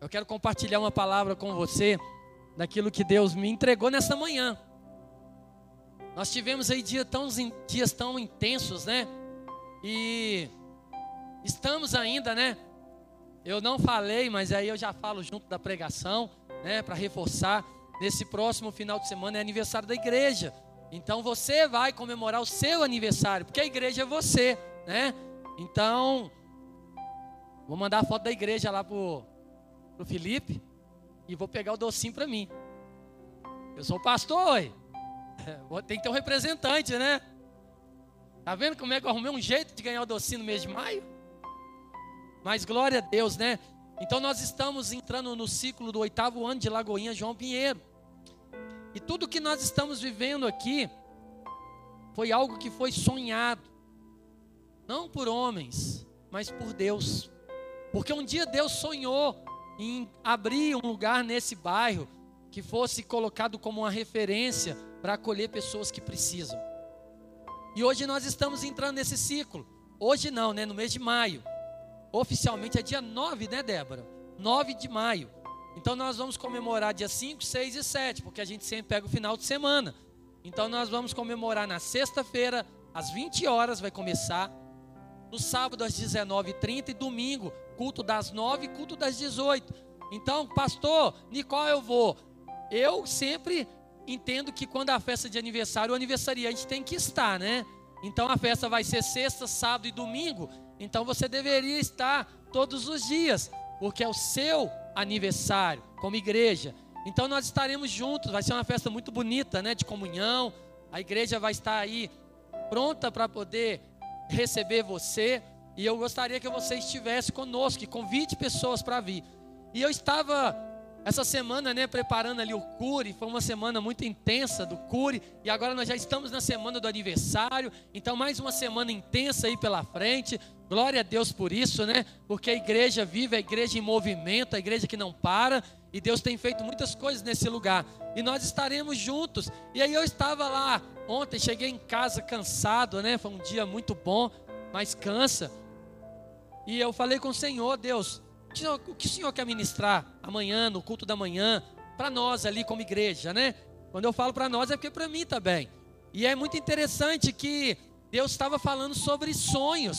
Eu quero compartilhar uma palavra com você daquilo que Deus me entregou nessa manhã. Nós tivemos aí dias tão, dias tão intensos, né? E estamos ainda, né? Eu não falei, mas aí eu já falo junto da pregação, né? Para reforçar. Nesse próximo final de semana é aniversário da igreja. Então você vai comemorar o seu aniversário, porque a igreja é você, né? Então, vou mandar a foto da igreja lá pro, pro Felipe e vou pegar o docinho para mim. Eu sou pastor, oi. tem que ter um representante, né? Tá vendo como é que eu arrumei um jeito de ganhar o docinho no mês de maio? Mas glória a Deus, né? Então nós estamos entrando no ciclo do oitavo ano de Lagoinha João Pinheiro. E tudo que nós estamos vivendo aqui foi algo que foi sonhado, não por homens, mas por Deus. Porque um dia Deus sonhou em abrir um lugar nesse bairro que fosse colocado como uma referência para acolher pessoas que precisam. E hoje nós estamos entrando nesse ciclo. Hoje não, né? No mês de maio. Oficialmente é dia 9, né, Débora? 9 de maio. Então nós vamos comemorar dia 5, 6 e 7, porque a gente sempre pega o final de semana. Então nós vamos comemorar na sexta-feira, às 20 horas vai começar. No sábado às 19h30 e domingo, culto das 9 e culto das 18. Então, pastor, qual eu vou? Eu sempre entendo que quando a festa de aniversário, o aniversariante tem que estar, né? Então a festa vai ser sexta, sábado e domingo. Então você deveria estar todos os dias, porque é o seu aniversário como igreja. Então nós estaremos juntos, vai ser uma festa muito bonita, né, de comunhão. A igreja vai estar aí pronta para poder receber você. E eu gostaria que você estivesse conosco, que convide pessoas para vir. E eu estava essa semana, né, preparando ali o cure, foi uma semana muito intensa do cure, e agora nós já estamos na semana do aniversário, então mais uma semana intensa aí pela frente. Glória a Deus por isso, né? Porque a igreja vive, a igreja em movimento, a igreja que não para, e Deus tem feito muitas coisas nesse lugar. E nós estaremos juntos. E aí eu estava lá ontem, cheguei em casa cansado, né? Foi um dia muito bom, mas cansa. E eu falei com o Senhor, Deus, o que o Senhor quer ministrar amanhã, no culto da manhã, para nós ali como igreja, né? Quando eu falo para nós é porque para mim também. E é muito interessante que Deus estava falando sobre sonhos.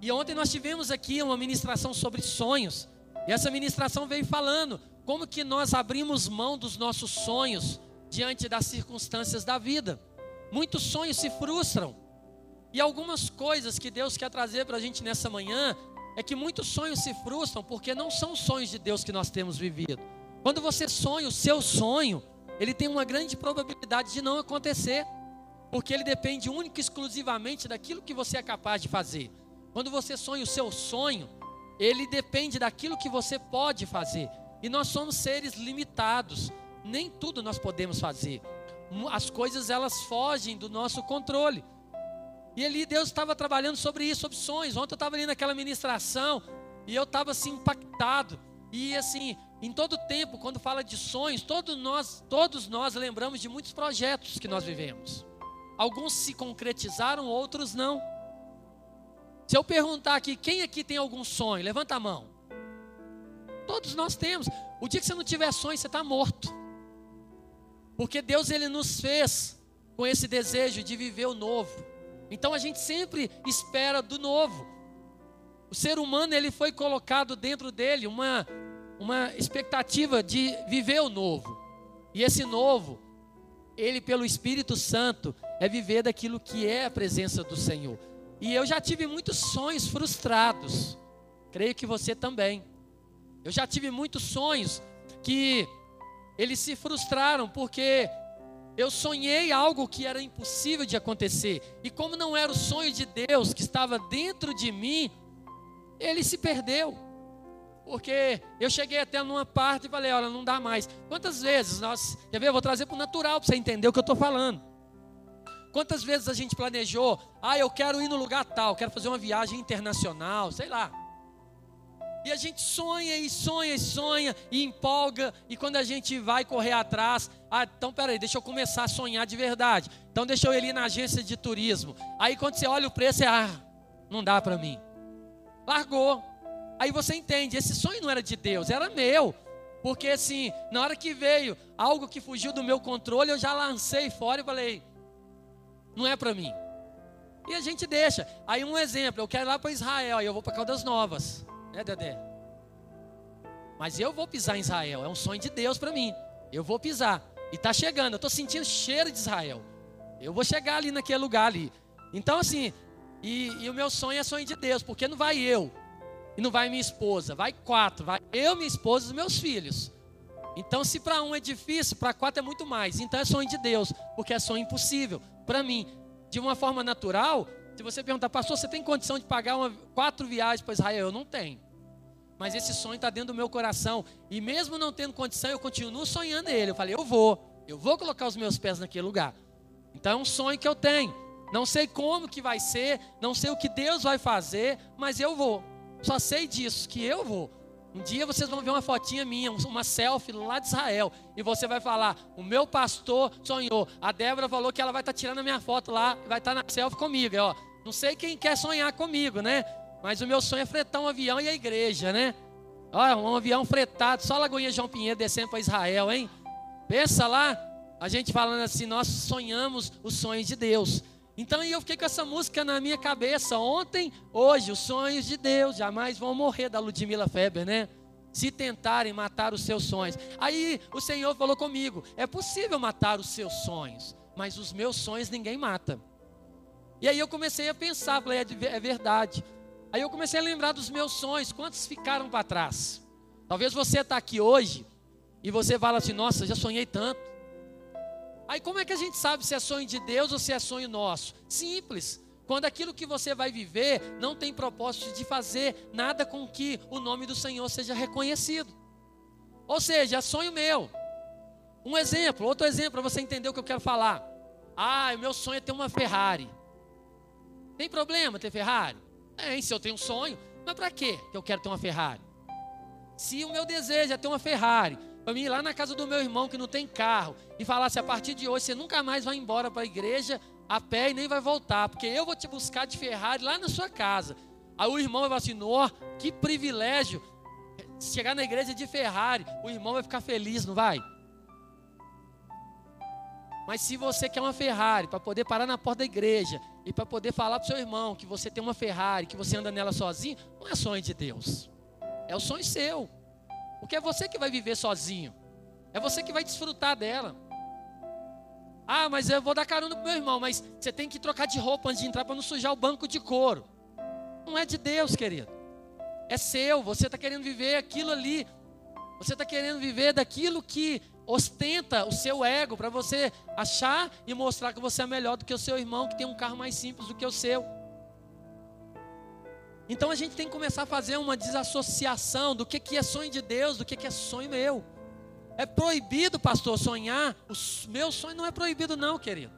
E ontem nós tivemos aqui uma ministração sobre sonhos. E essa ministração veio falando como que nós abrimos mão dos nossos sonhos diante das circunstâncias da vida. Muitos sonhos se frustram. E algumas coisas que Deus quer trazer para a gente nessa manhã é que muitos sonhos se frustram porque não são sonhos de Deus que nós temos vivido. Quando você sonha o seu sonho, ele tem uma grande probabilidade de não acontecer, porque ele depende única e exclusivamente daquilo que você é capaz de fazer. Quando você sonha o seu sonho, ele depende daquilo que você pode fazer. E nós somos seres limitados. Nem tudo nós podemos fazer. As coisas elas fogem do nosso controle. E ali Deus estava trabalhando sobre isso, sobre sonhos. Ontem eu estava ali naquela ministração e eu estava assim impactado. E assim, em todo tempo, quando fala de sonhos, todos nós, todos nós lembramos de muitos projetos que nós vivemos. Alguns se concretizaram, outros não. Se eu perguntar aqui, quem aqui tem algum sonho? Levanta a mão. Todos nós temos. O dia que você não tiver sonho, você está morto. Porque Deus ele nos fez com esse desejo de viver o novo. Então a gente sempre espera do novo. O ser humano ele foi colocado dentro dele uma uma expectativa de viver o novo. E esse novo, ele pelo Espírito Santo é viver daquilo que é a presença do Senhor. E eu já tive muitos sonhos frustrados. Creio que você também. Eu já tive muitos sonhos que eles se frustraram porque eu sonhei algo que era impossível de acontecer. E como não era o sonho de Deus que estava dentro de mim, ele se perdeu. Porque eu cheguei até numa parte e falei, olha, não dá mais. Quantas vezes nós, quer ver, eu vou trazer para o natural para você entender o que eu estou falando. Quantas vezes a gente planejou, ah, eu quero ir no lugar tal, quero fazer uma viagem internacional, sei lá. E a gente sonha e sonha e sonha e empolga, e quando a gente vai correr atrás, ah, então peraí, deixa eu começar a sonhar de verdade. Então deixa eu ir ali na agência de turismo. Aí quando você olha o preço, é, ah, não dá para mim. largou. Aí você entende, esse sonho não era de Deus, era meu. Porque assim, na hora que veio algo que fugiu do meu controle, eu já lancei fora e falei: não é para mim. E a gente deixa. Aí um exemplo, eu quero ir lá para Israel, aí eu vou para Caldas Novas, né, Dedé? Mas eu vou pisar em Israel, é um sonho de Deus para mim. Eu vou pisar. E está chegando, eu estou sentindo cheiro de Israel. Eu vou chegar ali naquele lugar ali. Então, assim, e, e, o meu sonho é sonho de Deus, porque não vai eu, e não vai minha esposa, vai quatro, vai eu, minha esposa e os meus filhos. Então, se para um é difícil, para quatro é muito mais. Então é sonho de Deus, porque é sonho impossível. Para mim, de uma forma natural, se você perguntar, pastor, você tem condição de pagar uma, quatro viagens para Israel? Eu não tenho. Mas esse sonho está dentro do meu coração. E mesmo não tendo condição, eu continuo sonhando ele. Eu falei, eu vou. Eu vou colocar os meus pés naquele lugar. Então é um sonho que eu tenho. Não sei como que vai ser, não sei o que Deus vai fazer, mas eu vou. Só sei disso, que eu vou. Um dia vocês vão ver uma fotinha minha, uma selfie lá de Israel, e você vai falar: o meu pastor sonhou. A Débora falou que ela vai estar tá tirando a minha foto lá, vai estar tá na selfie comigo. Ó, não sei quem quer sonhar comigo, né? Mas o meu sonho é fretar um avião e a igreja, né? Olha, um avião fretado, só Lagoinha João Pinheiro descendo para Israel, hein? Pensa lá, a gente falando assim, nós sonhamos os sonhos de Deus. Então eu fiquei com essa música na minha cabeça ontem, hoje, os sonhos de Deus jamais vão morrer da Ludmila Feber, né? Se tentarem matar os seus sonhos. Aí o Senhor falou comigo: é possível matar os seus sonhos, mas os meus sonhos ninguém mata. E aí eu comecei a pensar, falei, é, é verdade. Aí eu comecei a lembrar dos meus sonhos, quantos ficaram para trás? Talvez você está aqui hoje e você fala assim: nossa, já sonhei tanto. Aí como é que a gente sabe se é sonho de Deus ou se é sonho nosso? Simples. Quando aquilo que você vai viver não tem propósito de fazer nada com que o nome do Senhor seja reconhecido. Ou seja, é sonho meu. Um exemplo, outro exemplo para você entender o que eu quero falar. Ah, o meu sonho é ter uma Ferrari. Tem problema ter Ferrari? Tem, se eu tenho um sonho. Mas para que eu quero ter uma Ferrari? Se o meu desejo é ter uma Ferrari, para mim ir lá na casa do meu irmão que não tem carro e falar assim: a partir de hoje você nunca mais vai embora para a igreja a pé e nem vai voltar, porque eu vou te buscar de Ferrari lá na sua casa. Aí o irmão vai falar assim: que privilégio chegar na igreja de Ferrari. O irmão vai ficar feliz, não vai? Mas se você quer uma Ferrari para poder parar na porta da igreja e para poder falar para seu irmão que você tem uma Ferrari, que você anda nela sozinho, não é sonho de Deus. É o sonho seu. Porque é você que vai viver sozinho. É você que vai desfrutar dela. Ah, mas eu vou dar carona pro meu irmão, mas você tem que trocar de roupa antes de entrar para não sujar o banco de couro. Não é de Deus, querido. É seu. Você está querendo viver aquilo ali. Você está querendo viver daquilo que ostenta o seu ego para você achar e mostrar que você é melhor do que o seu irmão que tem um carro mais simples do que o seu. Então a gente tem que começar a fazer uma desassociação do que, que é sonho de Deus, do que, que é sonho meu. É proibido, pastor, sonhar? O meu sonho não é proibido, não, querido.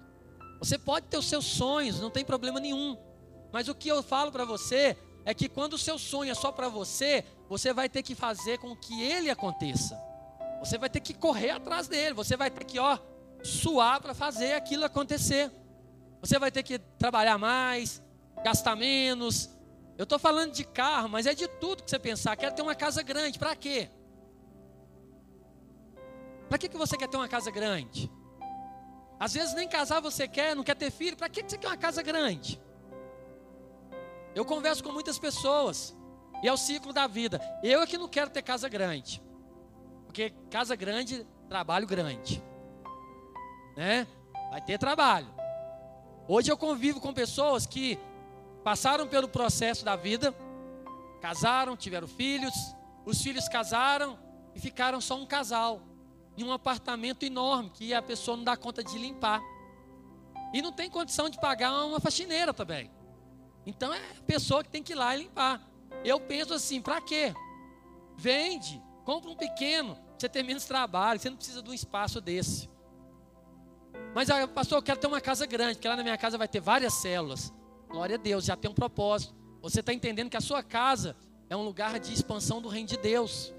Você pode ter os seus sonhos, não tem problema nenhum. Mas o que eu falo para você é que quando o seu sonho é só para você, você vai ter que fazer com que ele aconteça. Você vai ter que correr atrás dele. Você vai ter que, ó, suar para fazer aquilo acontecer. Você vai ter que trabalhar mais, gastar menos, eu estou falando de carro, mas é de tudo que você pensar. Quer ter uma casa grande, para quê? Para que, que você quer ter uma casa grande? Às vezes nem casar você quer, não quer ter filho. Para que, que você quer uma casa grande? Eu converso com muitas pessoas. E é o ciclo da vida. Eu é que não quero ter casa grande. Porque casa grande, trabalho grande. Né? Vai ter trabalho. Hoje eu convivo com pessoas que passaram pelo processo da vida, casaram, tiveram filhos, os filhos casaram e ficaram só um casal em um apartamento enorme que a pessoa não dá conta de limpar. E não tem condição de pagar uma faxineira também. Então é a pessoa que tem que ir lá e limpar. Eu penso assim, para quê? Vende, compra um pequeno, você ter menos trabalho, você não precisa de um espaço desse. Mas, ah, pastor, eu quero ter uma casa grande, porque lá na minha casa vai ter várias células. Glória a Deus, já tem um propósito. Você está entendendo que a sua casa é um lugar de expansão do reino de Deus.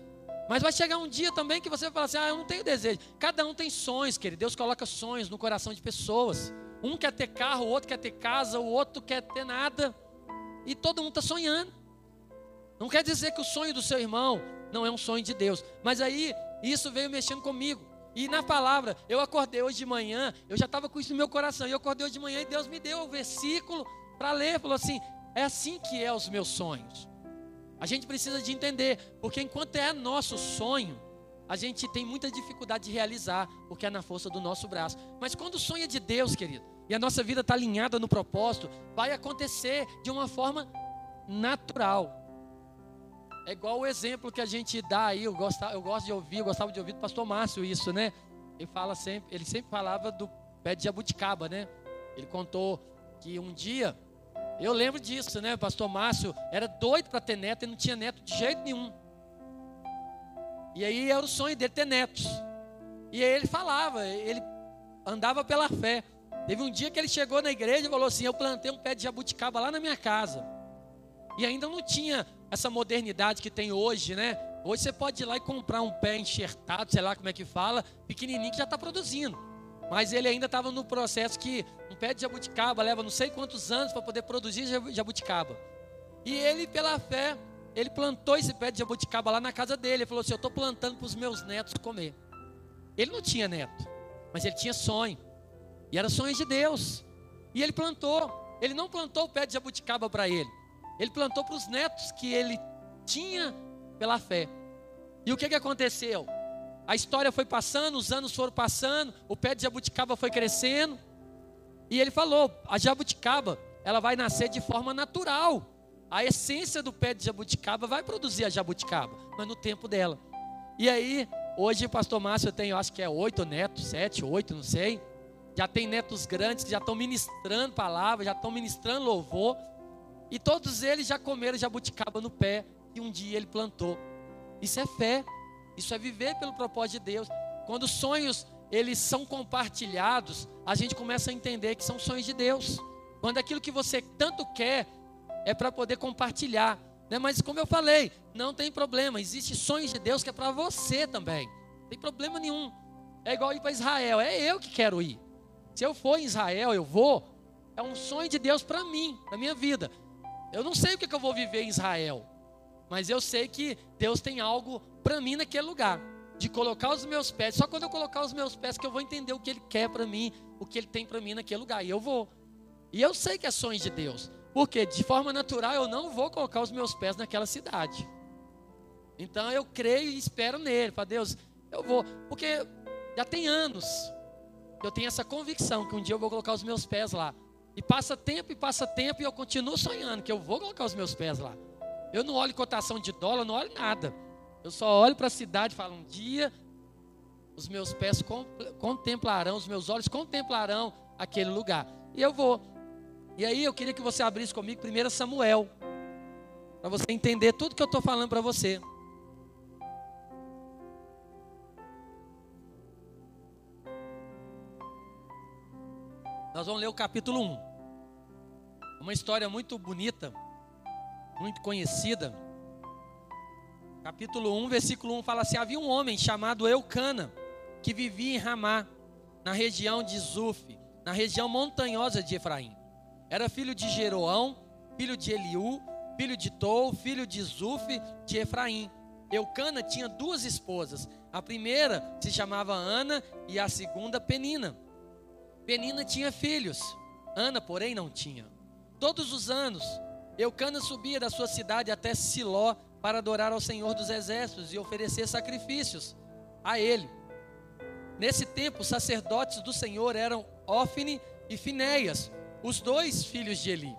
Mas vai chegar um dia também que você vai falar assim: ah, eu não tenho desejo. Cada um tem sonhos, querido. Deus coloca sonhos no coração de pessoas. Um quer ter carro, o outro quer ter casa, o outro quer ter nada. E todo mundo está sonhando. Não quer dizer que o sonho do seu irmão não é um sonho de Deus. Mas aí, isso veio mexendo comigo. E na palavra, eu acordei hoje de manhã, eu já estava com isso no meu coração. E eu acordei hoje de manhã e Deus me deu o versículo para ler. Falou assim: é assim que é os meus sonhos. A gente precisa de entender, porque enquanto é nosso sonho, a gente tem muita dificuldade de realizar, porque é na força do nosso braço. Mas quando o sonho é de Deus, querido, e a nossa vida está alinhada no propósito, vai acontecer de uma forma natural. É igual o exemplo que a gente dá aí, eu gosto, eu gosto de ouvir, eu gostava de ouvir do pastor Márcio isso, né? Ele fala sempre, ele sempre falava do pé de jabuticaba, né? Ele contou que um dia eu lembro disso, né? O pastor Márcio era doido para ter neto e não tinha neto de jeito nenhum. E aí era o sonho dele ter netos. E aí ele falava, ele andava pela fé. Teve um dia que ele chegou na igreja e falou assim: Eu plantei um pé de jabuticaba lá na minha casa. E ainda não tinha essa modernidade que tem hoje, né? Hoje você pode ir lá e comprar um pé enxertado, sei lá como é que fala, pequenininho que já está produzindo. Mas ele ainda estava no processo que um pé de jabuticaba leva não sei quantos anos para poder produzir jabuticaba. E ele, pela fé, ele plantou esse pé de jabuticaba lá na casa dele. Ele falou assim: Eu estou plantando para os meus netos comer. Ele não tinha neto, mas ele tinha sonho. E era sonho de Deus. E ele plantou. Ele não plantou o pé de jabuticaba para ele. Ele plantou para os netos que ele tinha pela fé. E o que, que aconteceu? A história foi passando, os anos foram passando, o pé de jabuticaba foi crescendo. E ele falou: a jabuticaba, ela vai nascer de forma natural. A essência do pé de jabuticaba vai produzir a jabuticaba, mas no tempo dela. E aí, hoje pastor Márcio tem, eu acho que é oito netos, sete, oito, não sei. Já tem netos grandes que já estão ministrando palavra, já estão ministrando louvor. E todos eles já comeram jabuticaba no pé que um dia ele plantou. Isso é fé. Isso é viver pelo propósito de Deus. Quando os sonhos eles são compartilhados, a gente começa a entender que são sonhos de Deus. Quando aquilo que você tanto quer é para poder compartilhar, né? Mas como eu falei, não tem problema. Existe sonhos de Deus que é para você também. Não tem problema nenhum. É igual ir para Israel. É eu que quero ir. Se eu for em Israel, eu vou. É um sonho de Deus para mim, na minha vida. Eu não sei o que, eu vou viver em Israel. Mas eu sei que Deus tem algo para mim naquele lugar. De colocar os meus pés. Só quando eu colocar os meus pés que eu vou entender o que Ele quer para mim, o que Ele tem para mim naquele lugar. E eu vou. E eu sei que é sonho de Deus. Porque de forma natural eu não vou colocar os meus pés naquela cidade. Então eu creio e espero nele. Para Deus, eu vou. Porque já tem anos eu tenho essa convicção que um dia eu vou colocar os meus pés lá. E passa tempo e passa tempo e eu continuo sonhando que eu vou colocar os meus pés lá. Eu não olho cotação de dólar, não olho nada. Eu só olho para a cidade e falo: um dia os meus pés contemplarão, os meus olhos contemplarão aquele lugar. E eu vou. E aí eu queria que você abrisse comigo 1 Samuel, para você entender tudo que eu estou falando para você. Nós vamos ler o capítulo 1. Uma história muito bonita muito conhecida. Capítulo 1, versículo 1 fala assim: Havia um homem chamado Eucana, que vivia em Ramá, na região de Zuf, na região montanhosa de Efraim. Era filho de Jeroão, filho de Eliú, filho de Tou, filho de Zuf, de Efraim. Eucana tinha duas esposas. A primeira se chamava Ana e a segunda Penina. Penina tinha filhos. Ana, porém, não tinha. Todos os anos, Eucana subia da sua cidade até Siló para adorar ao Senhor dos Exércitos e oferecer sacrifícios a ele. Nesse tempo, os sacerdotes do Senhor eram Ofne e Finéias, os dois filhos de Eli.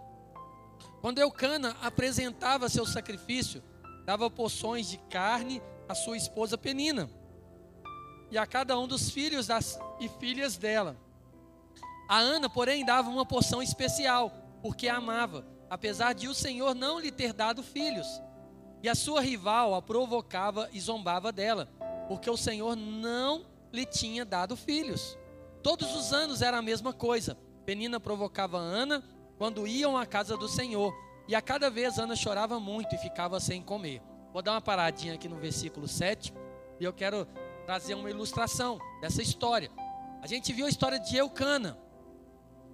Quando Eucana apresentava seu sacrifício, dava porções de carne à sua esposa Penina e a cada um dos filhos das, e filhas dela. A Ana, porém, dava uma porção especial, porque a amava apesar de o Senhor não lhe ter dado filhos. E a sua rival a provocava e zombava dela, porque o Senhor não lhe tinha dado filhos. Todos os anos era a mesma coisa. Penina provocava Ana quando iam à casa do Senhor, e a cada vez Ana chorava muito e ficava sem comer. Vou dar uma paradinha aqui no versículo 7, e eu quero trazer uma ilustração dessa história. A gente viu a história de Eucana,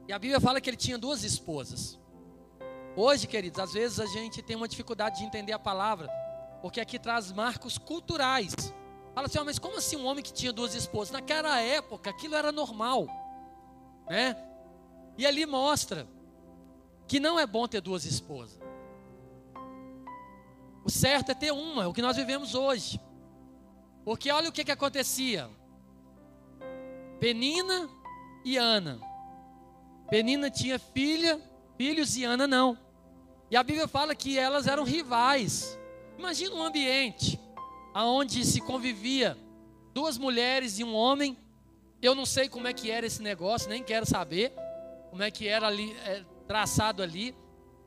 e a Bíblia fala que ele tinha duas esposas. Hoje, queridos, às vezes a gente tem uma dificuldade de entender a palavra, porque aqui traz marcos culturais. Fala assim, oh, mas como assim um homem que tinha duas esposas? Naquela época, aquilo era normal, né? E ali mostra que não é bom ter duas esposas. O certo é ter uma, é o que nós vivemos hoje. Porque olha o que, que acontecia. Penina e Ana. Penina tinha filha, filhos e Ana não. E a Bíblia fala que elas eram rivais. Imagina um ambiente onde se convivia duas mulheres e um homem. Eu não sei como é que era esse negócio, nem quero saber como é que era ali é, traçado ali.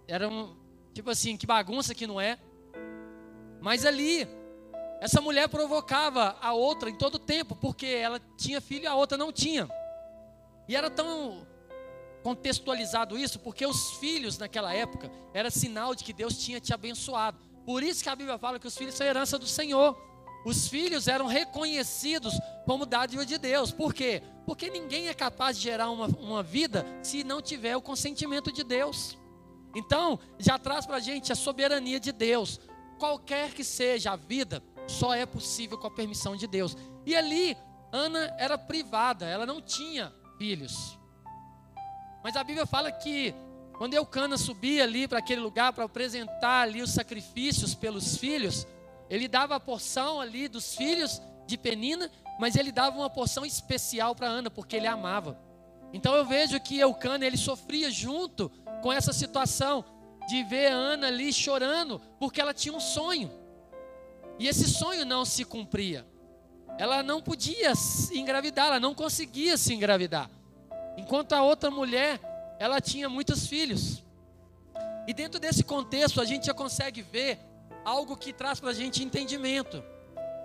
Era um tipo assim, que bagunça que não é. Mas ali essa mulher provocava a outra em todo tempo, porque ela tinha filho e a outra não tinha. E era tão contextualizado isso, porque os filhos naquela época era sinal de que Deus tinha te abençoado. Por isso que a Bíblia fala que os filhos são herança do Senhor. Os filhos eram reconhecidos como dádiva de Deus. Por quê? Porque ninguém é capaz de gerar uma, uma vida se não tiver o consentimento de Deus. Então, já traz para a gente a soberania de Deus. Qualquer que seja a vida, só é possível com a permissão de Deus. E ali, Ana era privada, ela não tinha filhos. Mas a Bíblia fala que quando Eucana subia ali para aquele lugar para apresentar ali os sacrifícios pelos filhos, ele dava a porção ali dos filhos de Penina, mas ele dava uma porção especial para Ana, porque ele amava. Então eu vejo que Eucana ele sofria junto com essa situação de ver Ana ali chorando, porque ela tinha um sonho. E esse sonho não se cumpria. Ela não podia engravidar, ela não conseguia se engravidar. Enquanto a outra mulher, ela tinha muitos filhos. E dentro desse contexto, a gente já consegue ver algo que traz para a gente entendimento.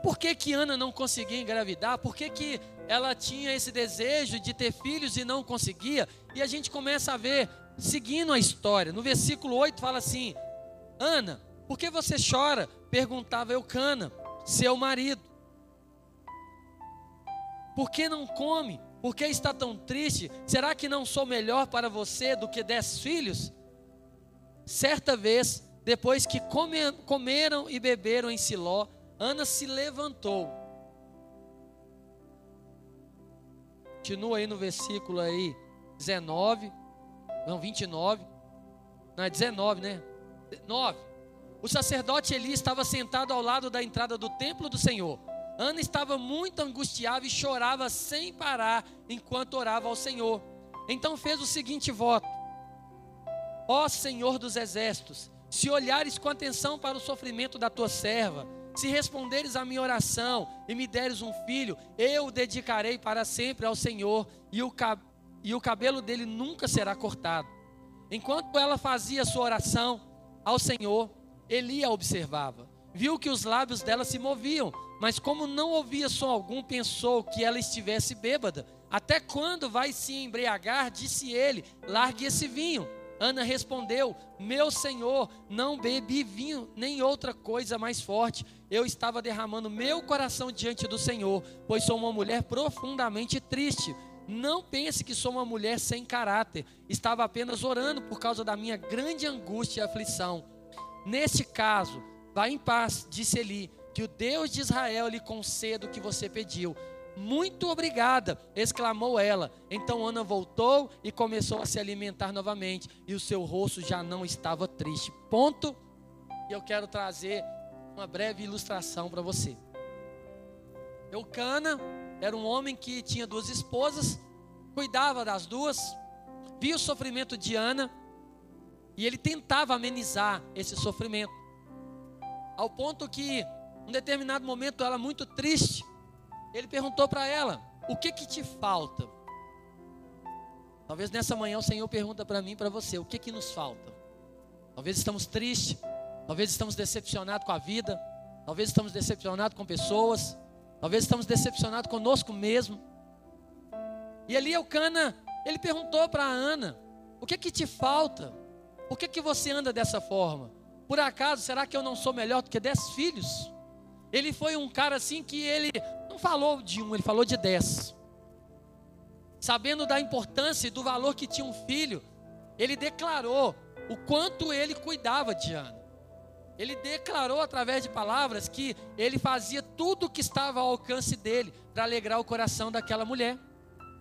Por que, que Ana não conseguia engravidar? Por que, que ela tinha esse desejo de ter filhos e não conseguia? E a gente começa a ver, seguindo a história. No versículo 8 fala assim: Ana, por que você chora? Perguntava Eucana, seu marido. Por que não come? Por que está tão triste? Será que não sou melhor para você do que dez filhos? Certa vez, depois que comeram e beberam em Siló, Ana se levantou. Continua aí no versículo aí 19, não 29, não é 19, né? 9. O sacerdote Eli estava sentado ao lado da entrada do templo do Senhor. Ana estava muito angustiada e chorava sem parar enquanto orava ao Senhor. Então fez o seguinte voto: Ó Senhor dos exércitos, se olhares com atenção para o sofrimento da tua serva, se responderes à minha oração e me deres um filho, eu o dedicarei para sempre ao Senhor e o, e o cabelo dele nunca será cortado. Enquanto ela fazia sua oração ao Senhor, Eli a observava. Viu que os lábios dela se moviam, mas como não ouvia som algum, pensou que ela estivesse bêbada. Até quando vai se embriagar? Disse ele: Largue esse vinho. Ana respondeu: Meu senhor, não bebi vinho nem outra coisa mais forte. Eu estava derramando meu coração diante do Senhor, pois sou uma mulher profundamente triste. Não pense que sou uma mulher sem caráter. Estava apenas orando por causa da minha grande angústia e aflição. Neste caso, vá em paz, disse Eli, que o Deus de Israel lhe conceda o que você pediu. Muito obrigada, exclamou ela. Então Ana voltou e começou a se alimentar novamente, e o seu rosto já não estava triste. Ponto. E eu quero trazer uma breve ilustração para você. Eucana era um homem que tinha duas esposas, cuidava das duas, via o sofrimento de Ana e ele tentava amenizar esse sofrimento. Ao ponto que, um determinado momento, ela muito triste, ele perguntou para ela: "O que que te falta?" Talvez nessa manhã o Senhor pergunta para mim para você: "O que que nos falta?" Talvez estamos tristes, talvez estamos decepcionados com a vida, talvez estamos decepcionados com pessoas, talvez estamos decepcionados conosco mesmo. E ali Cana, ele perguntou para Ana: "O que que te falta?" Por que, que você anda dessa forma? Por acaso, será que eu não sou melhor do que dez filhos? Ele foi um cara assim que ele não falou de um, ele falou de dez. Sabendo da importância e do valor que tinha um filho, ele declarou o quanto ele cuidava de Ana. Ele declarou através de palavras que ele fazia tudo o que estava ao alcance dele para alegrar o coração daquela mulher.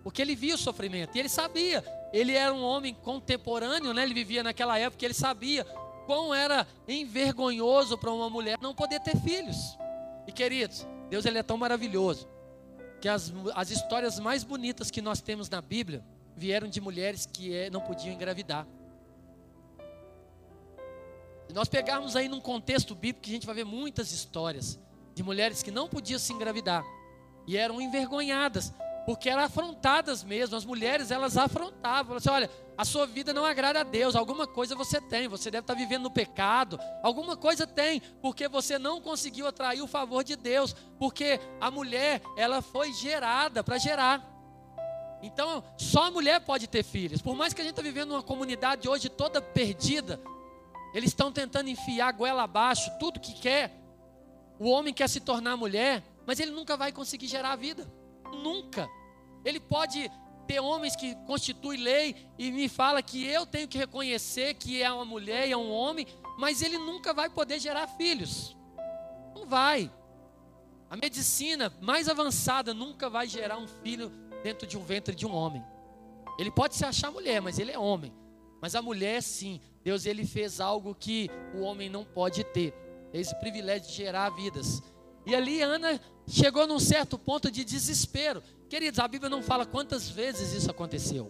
Porque ele via o sofrimento e ele sabia. Ele era um homem contemporâneo, né? ele vivia naquela época, ele sabia quão era envergonhoso para uma mulher não poder ter filhos. E queridos, Deus ele é tão maravilhoso que as, as histórias mais bonitas que nós temos na Bíblia vieram de mulheres que é, não podiam engravidar. Se nós pegarmos aí num contexto bíblico, a gente vai ver muitas histórias de mulheres que não podiam se engravidar e eram envergonhadas, porque eram afrontadas mesmo. As mulheres, elas afrontavam. Assim, olha, a sua vida não agrada a Deus, alguma coisa você tem, você deve estar vivendo no pecado, alguma coisa tem, porque você não conseguiu atrair o favor de Deus, porque a mulher, ela foi gerada para gerar. Então, só a mulher pode ter filhos. Por mais que a gente está vivendo uma comunidade hoje toda perdida, eles estão tentando enfiar a goela abaixo tudo que quer. O homem quer se tornar mulher, mas ele nunca vai conseguir gerar a vida. Nunca. Ele pode ter homens que constituem lei e me fala que eu tenho que reconhecer que é uma mulher e é um homem, mas ele nunca vai poder gerar filhos. Não vai. A medicina mais avançada nunca vai gerar um filho dentro de um ventre de um homem. Ele pode se achar mulher, mas ele é homem. Mas a mulher, sim, Deus ele fez algo que o homem não pode ter. Esse privilégio de gerar vidas. E ali Ana chegou num certo ponto de desespero. Queridos, a Bíblia não fala quantas vezes isso aconteceu.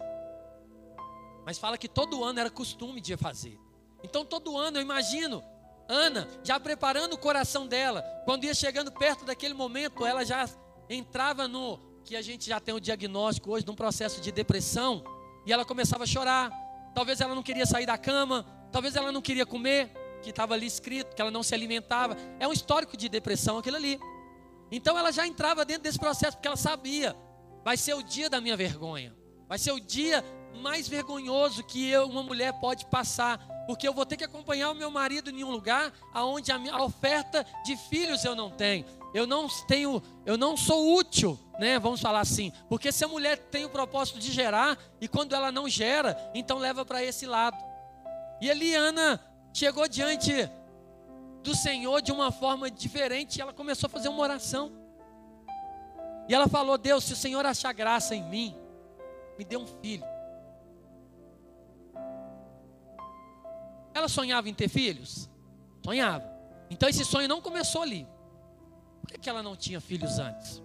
Mas fala que todo ano era costume de fazer. Então todo ano eu imagino Ana já preparando o coração dela. Quando ia chegando perto daquele momento, ela já entrava no que a gente já tem o diagnóstico hoje, num processo de depressão, e ela começava a chorar talvez ela não queria sair da cama, talvez ela não queria comer, que estava ali escrito, que ela não se alimentava. É um histórico de depressão aquilo ali. Então ela já entrava dentro desse processo, porque ela sabia, vai ser o dia da minha vergonha, vai ser o dia mais vergonhoso que eu, uma mulher pode passar, porque eu vou ter que acompanhar o meu marido em um lugar aonde a, minha, a oferta de filhos eu não tenho. Eu não tenho, eu não sou útil, né? Vamos falar assim, porque se a mulher tem o propósito de gerar e quando ela não gera, então leva para esse lado. E Eliana chegou diante do Senhor de uma forma diferente, e ela começou a fazer uma oração. E ela falou: Deus, se o Senhor achar graça em mim, me dê um filho. Ela sonhava em ter filhos? Sonhava. Então esse sonho não começou ali. Por que, que ela não tinha filhos antes?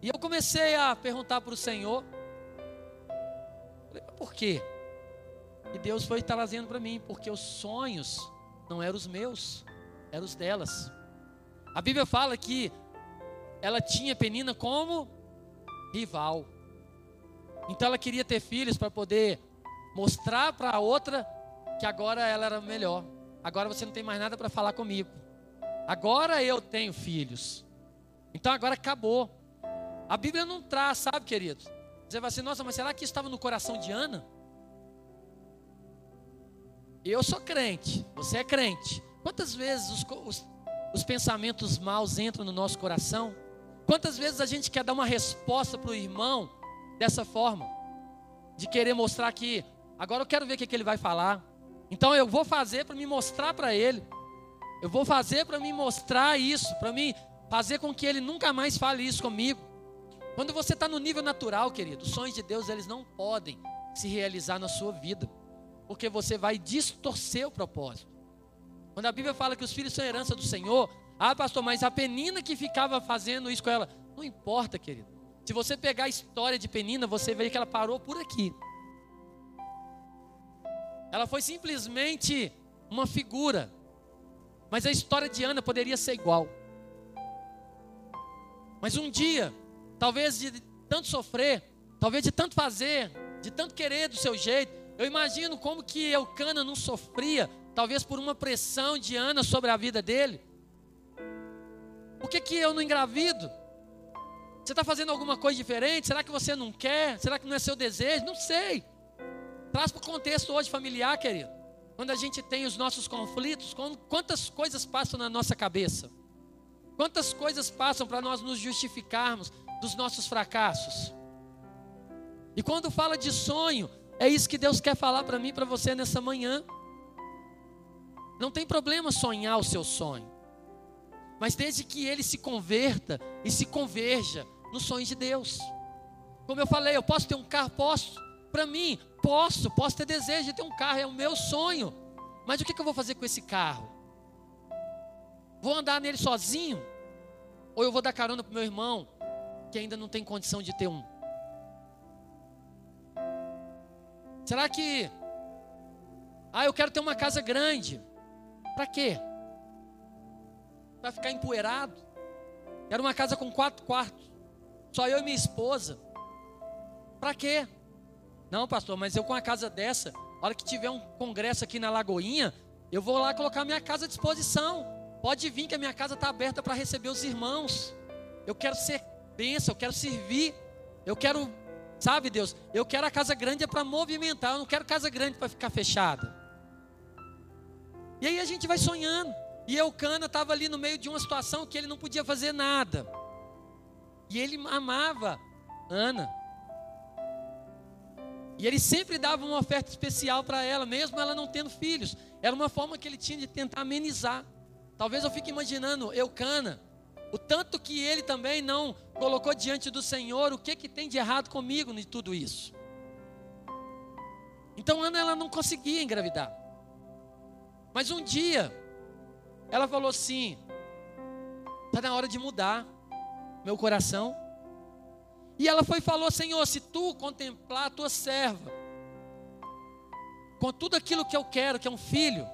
E eu comecei a perguntar para o Senhor. Por quê? E Deus foi trazendo para mim, porque os sonhos não eram os meus, eram os delas. A Bíblia fala que ela tinha Penina como rival. Então ela queria ter filhos para poder mostrar para a outra que agora ela era melhor. Agora você não tem mais nada para falar comigo. Agora eu tenho filhos. Então agora acabou. A Bíblia não traz, sabe, queridos? Você vai assim, nossa, mas será que isso estava no coração de Ana? Eu sou crente, você é crente. Quantas vezes os, os, os pensamentos maus entram no nosso coração? Quantas vezes a gente quer dar uma resposta para o irmão dessa forma? De querer mostrar que agora eu quero ver o que, que ele vai falar. Então eu vou fazer para me mostrar para ele. Eu vou fazer para me mostrar isso, para me fazer com que ele nunca mais fale isso comigo. Quando você está no nível natural, querido, os sonhos de Deus eles não podem se realizar na sua vida, porque você vai distorcer o propósito. Quando a Bíblia fala que os filhos são herança do Senhor, ah, pastor, mas a Penina que ficava fazendo isso com ela, não importa, querido. Se você pegar a história de Penina, você vê que ela parou por aqui. Ela foi simplesmente uma figura. Mas a história de Ana poderia ser igual. Mas um dia, talvez de tanto sofrer, talvez de tanto fazer, de tanto querer do seu jeito, eu imagino como que Eucana não sofria, talvez por uma pressão de Ana sobre a vida dele. Por que, que eu não engravido? Você está fazendo alguma coisa diferente? Será que você não quer? Será que não é seu desejo? Não sei. Traz para o contexto hoje familiar, querido. Quando a gente tem os nossos conflitos, quantas coisas passam na nossa cabeça? Quantas coisas passam para nós nos justificarmos dos nossos fracassos? E quando fala de sonho, É isso que Deus quer falar para mim para você nessa manhã. Não tem problema sonhar o seu sonho. Mas desde que ele se converta e se converja nos sonhos de Deus. Como eu falei, eu posso ter um carro, posso. Para mim, posso, posso ter desejo de ter um carro, é o meu sonho. Mas o que, que eu vou fazer com esse carro? Vou andar nele sozinho? Ou eu vou dar carona para meu irmão, que ainda não tem condição de ter um? Será que. Ah, eu quero ter uma casa grande. Para quê? Para ficar empoeirado? Quero uma casa com quatro quartos. Só eu e minha esposa. Para quê? Não, pastor, mas eu com a casa dessa, a hora que tiver um congresso aqui na Lagoinha, eu vou lá colocar minha casa à disposição. Pode vir que a minha casa está aberta para receber os irmãos. Eu quero ser bênção, eu quero servir. Eu quero Sabe, Deus, eu quero a casa grande é para movimentar, eu não quero casa grande para ficar fechada. E aí a gente vai sonhando. E Eucana estava ali no meio de uma situação que ele não podia fazer nada. E ele amava Ana. E ele sempre dava uma oferta especial para ela, mesmo ela não tendo filhos. Era uma forma que ele tinha de tentar amenizar. Talvez eu fique imaginando Eucana o tanto que ele também não colocou diante do Senhor, o que que tem de errado comigo em tudo isso? Então Ana ela não conseguia engravidar. Mas um dia ela falou assim: está na hora de mudar meu coração. E ela foi e falou: Senhor, se tu contemplar a tua serva, com tudo aquilo que eu quero, que é um filho,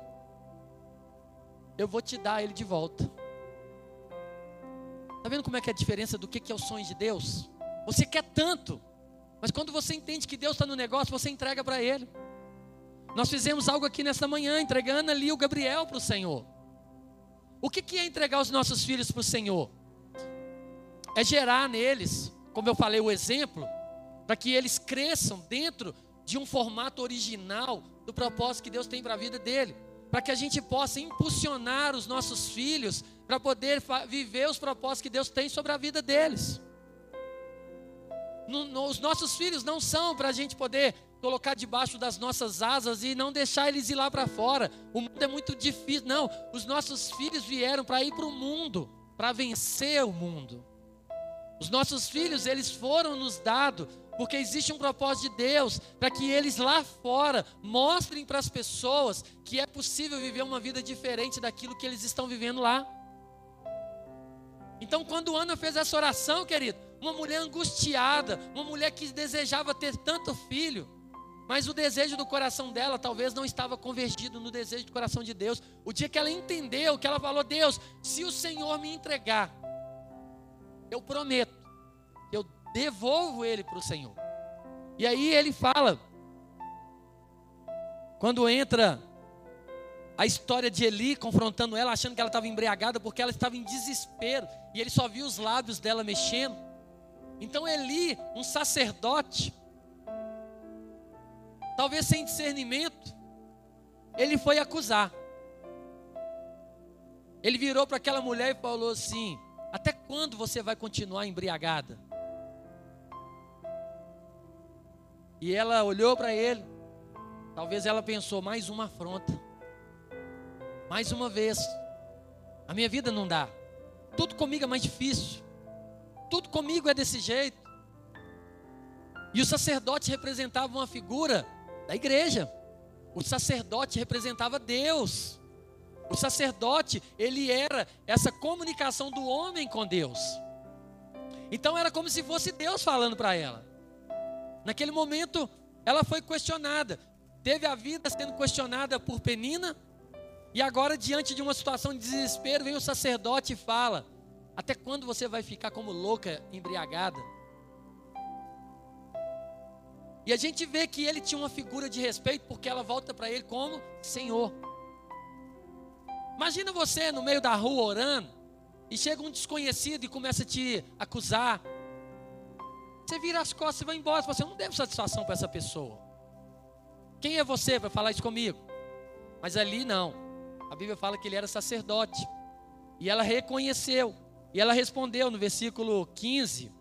eu vou te dar ele de volta. Está vendo como é que é a diferença do que é o sonho de Deus? Você quer tanto, mas quando você entende que Deus está no negócio, você entrega para Ele. Nós fizemos algo aqui nessa manhã, entregando ali o Gabriel para o Senhor. O que, que é entregar os nossos filhos para o Senhor? É gerar neles, como eu falei, o exemplo, para que eles cresçam dentro de um formato original do propósito que Deus tem para a vida dele para que a gente possa impulsionar os nossos filhos para poder viver os propósitos que Deus tem sobre a vida deles. No, no, os nossos filhos não são para a gente poder colocar debaixo das nossas asas e não deixar eles ir lá para fora. O mundo é muito difícil. Não, os nossos filhos vieram para ir para o mundo, para vencer o mundo. Os nossos filhos, eles foram nos dados porque existe um propósito de Deus para que eles lá fora mostrem para as pessoas que é possível viver uma vida diferente daquilo que eles estão vivendo lá. Então, quando Ana fez essa oração, querido, uma mulher angustiada, uma mulher que desejava ter tanto filho, mas o desejo do coração dela talvez não estava convergido no desejo do coração de Deus. O dia que ela entendeu, que ela falou: Deus, se o Senhor me entregar, eu prometo devolvo ele para o Senhor. E aí ele fala, quando entra a história de Eli confrontando ela, achando que ela estava embriagada porque ela estava em desespero e ele só viu os lábios dela mexendo. Então Eli, um sacerdote, talvez sem discernimento, ele foi acusar. Ele virou para aquela mulher e falou assim: Até quando você vai continuar embriagada? E ela olhou para ele. Talvez ela pensou: mais uma afronta. Mais uma vez. A minha vida não dá. Tudo comigo é mais difícil. Tudo comigo é desse jeito. E o sacerdote representava uma figura da igreja. O sacerdote representava Deus. O sacerdote, ele era essa comunicação do homem com Deus. Então era como se fosse Deus falando para ela. Naquele momento, ela foi questionada. Teve a vida sendo questionada por Penina. E agora, diante de uma situação de desespero, vem o sacerdote e fala: Até quando você vai ficar como louca, embriagada? E a gente vê que ele tinha uma figura de respeito, porque ela volta para ele como Senhor. Imagina você no meio da rua orando, e chega um desconhecido e começa a te acusar, você vira as costas e vai embora. Você não deve satisfação para essa pessoa. Quem é você para falar isso comigo? Mas ali não. A Bíblia fala que ele era sacerdote. E ela reconheceu. E ela respondeu no versículo 15: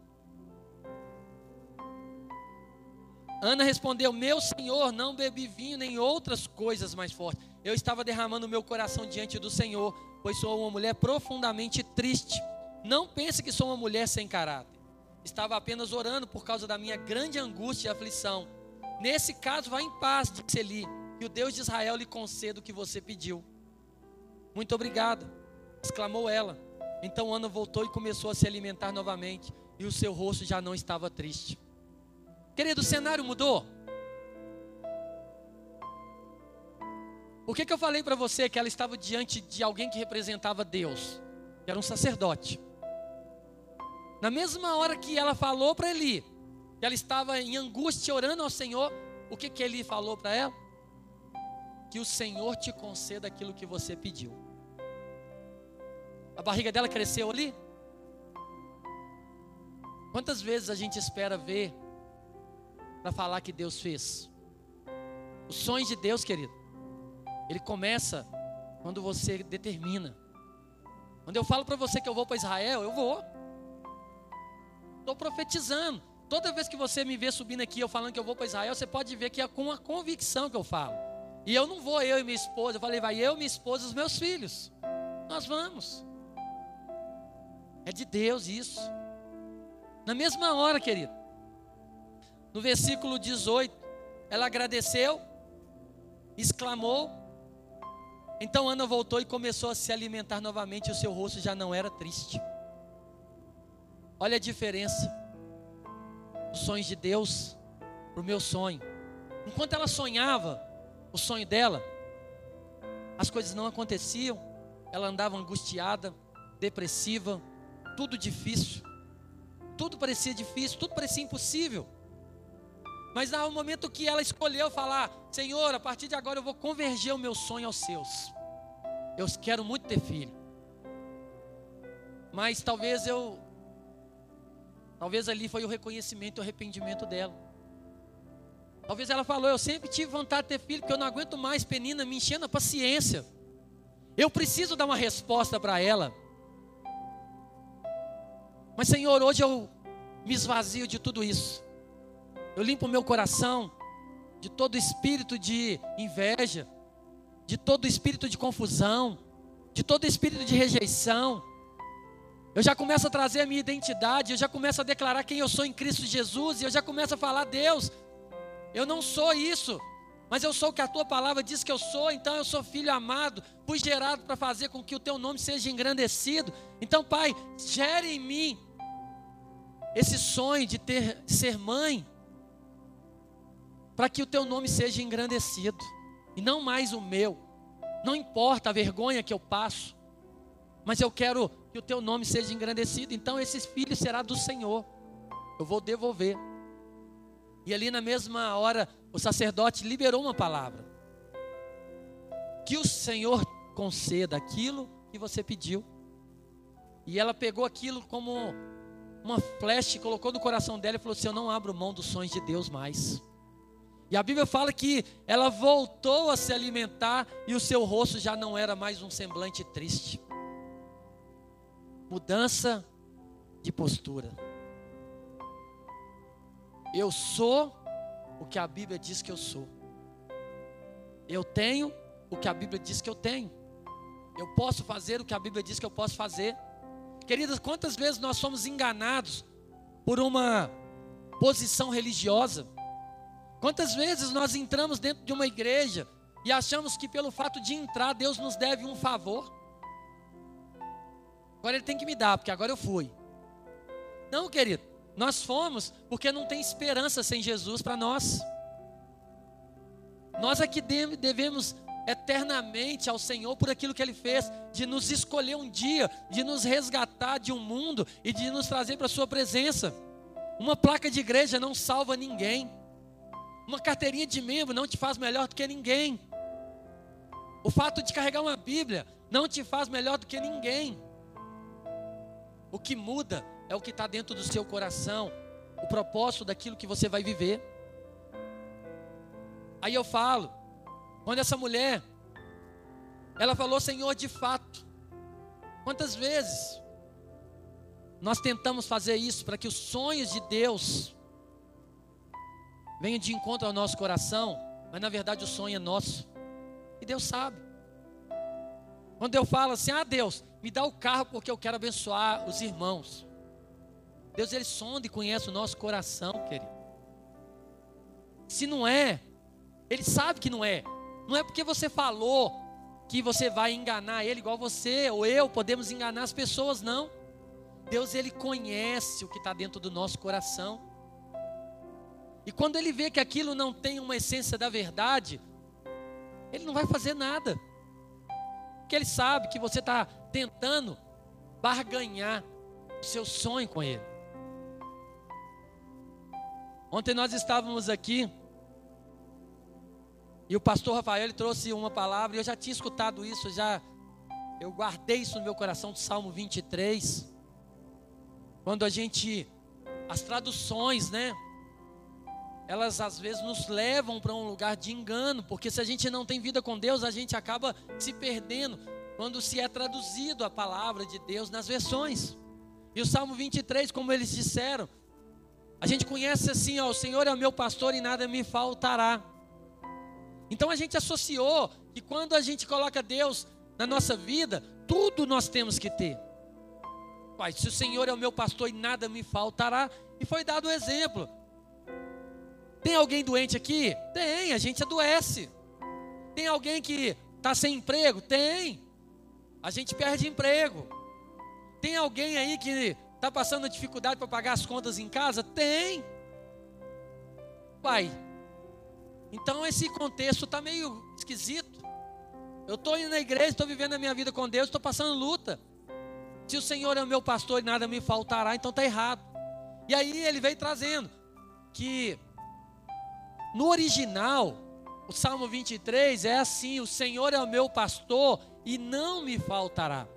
Ana respondeu: Meu senhor, não bebi vinho nem outras coisas mais fortes. Eu estava derramando meu coração diante do Senhor, pois sou uma mulher profundamente triste. Não pense que sou uma mulher sem caráter. Estava apenas orando por causa da minha grande angústia e aflição. Nesse caso, vá em paz, disse Eli, que o Deus de Israel lhe conceda o que você pediu. Muito obrigada, exclamou ela. Então Ana voltou e começou a se alimentar novamente, e o seu rosto já não estava triste. Querido, o cenário mudou. Por que, que eu falei para você que ela estava diante de alguém que representava Deus? Que era um sacerdote. Na mesma hora que ela falou para Eli, que ela estava em angústia orando ao Senhor, o que, que Eli falou para ela? Que o Senhor te conceda aquilo que você pediu. A barriga dela cresceu ali? Quantas vezes a gente espera ver para falar que Deus fez. Os sonhos de Deus, querido, ele começa quando você determina. Quando eu falo para você que eu vou para Israel, eu vou. Estou profetizando. Toda vez que você me vê subindo aqui, eu falando que eu vou para Israel, você pode ver que é com a convicção que eu falo. E eu não vou, eu e minha esposa. Eu falei, vai eu, minha esposa e os meus filhos. Nós vamos. É de Deus isso. Na mesma hora, querido. No versículo 18, ela agradeceu, exclamou. Então Ana voltou e começou a se alimentar novamente, e o seu rosto já não era triste. Olha a diferença dos sonhos de Deus para o meu sonho. Enquanto ela sonhava o sonho dela, as coisas não aconteciam, ela andava angustiada, depressiva, tudo difícil, tudo parecia difícil, tudo parecia impossível. Mas no momento que ela escolheu falar, Senhor, a partir de agora eu vou converger o meu sonho aos seus. Eu quero muito ter filho. Mas talvez eu. Talvez ali foi o reconhecimento e o arrependimento dela. Talvez ela falou, eu sempre tive vontade de ter filho, porque eu não aguento mais penina me enchendo a paciência. Eu preciso dar uma resposta para ela. Mas Senhor, hoje eu me esvazio de tudo isso. Eu limpo o meu coração de todo espírito de inveja, de todo espírito de confusão, de todo espírito de rejeição. Eu já começo a trazer a minha identidade, eu já começo a declarar quem eu sou em Cristo Jesus, e eu já começo a falar: Deus, eu não sou isso, mas eu sou o que a tua palavra diz que eu sou, então eu sou filho amado, fui gerado para fazer com que o teu nome seja engrandecido. Então, Pai, gere em mim esse sonho de ter ser mãe, para que o teu nome seja engrandecido e não mais o meu. Não importa a vergonha que eu passo, mas eu quero que o teu nome seja engrandecido. Então esse filho será do Senhor. Eu vou devolver. E ali na mesma hora, o sacerdote liberou uma palavra. Que o Senhor conceda aquilo que você pediu. E ela pegou aquilo como uma flecha, colocou no coração dela e falou assim: Eu não abro mão dos sonhos de Deus mais. E a Bíblia fala que ela voltou a se alimentar e o seu rosto já não era mais um semblante triste. Mudança de postura. Eu sou o que a Bíblia diz que eu sou. Eu tenho o que a Bíblia diz que eu tenho. Eu posso fazer o que a Bíblia diz que eu posso fazer. Queridas, quantas vezes nós somos enganados por uma posição religiosa? Quantas vezes nós entramos dentro de uma igreja e achamos que pelo fato de entrar, Deus nos deve um favor? Agora Ele tem que me dar, porque agora eu fui. Não, querido, nós fomos porque não tem esperança sem Jesus para nós. Nós aqui devemos eternamente ao Senhor por aquilo que Ele fez, de nos escolher um dia, de nos resgatar de um mundo e de nos trazer para a Sua presença. Uma placa de igreja não salva ninguém. Uma carteirinha de membro não te faz melhor do que ninguém. O fato de carregar uma Bíblia não te faz melhor do que ninguém. O que muda é o que está dentro do seu coração, o propósito daquilo que você vai viver. Aí eu falo, quando essa mulher, ela falou, Senhor, de fato, quantas vezes nós tentamos fazer isso para que os sonhos de Deus venha de encontro ao nosso coração, mas na verdade o sonho é nosso. E Deus sabe. Quando eu falo assim, ah Deus, me dá o carro porque eu quero abençoar os irmãos. Deus ele sonda e conhece o nosso coração, querido. Se não é, ele sabe que não é. Não é porque você falou que você vai enganar ele igual você ou eu podemos enganar as pessoas, não. Deus ele conhece o que está dentro do nosso coração. E quando ele vê que aquilo não tem uma essência da verdade, ele não vai fazer nada. Porque ele sabe que você está tentando barganhar o seu sonho com ele. Ontem nós estávamos aqui e o pastor Rafael ele trouxe uma palavra, e eu já tinha escutado isso, já eu guardei isso no meu coração do Salmo 23. Quando a gente as traduções, né? Elas às vezes nos levam para um lugar de engano, porque se a gente não tem vida com Deus, a gente acaba se perdendo quando se é traduzido a palavra de Deus nas versões. E o Salmo 23, como eles disseram, a gente conhece assim, ó, o Senhor é o meu pastor e nada me faltará. Então a gente associou que quando a gente coloca Deus na nossa vida, tudo nós temos que ter. Pai, se o Senhor é o meu pastor e nada me faltará, e foi dado o exemplo. Tem alguém doente aqui? Tem, a gente adoece. Tem alguém que está sem emprego? Tem. A gente perde emprego. Tem alguém aí que está passando dificuldade para pagar as contas em casa? Tem. Pai, então esse contexto está meio esquisito. Eu estou indo na igreja, estou vivendo a minha vida com Deus, estou passando luta. Se o Senhor é o meu pastor e nada me faltará, então está errado. E aí ele veio trazendo que no original, o Salmo 23 é assim: O Senhor é o meu pastor e não me faltará.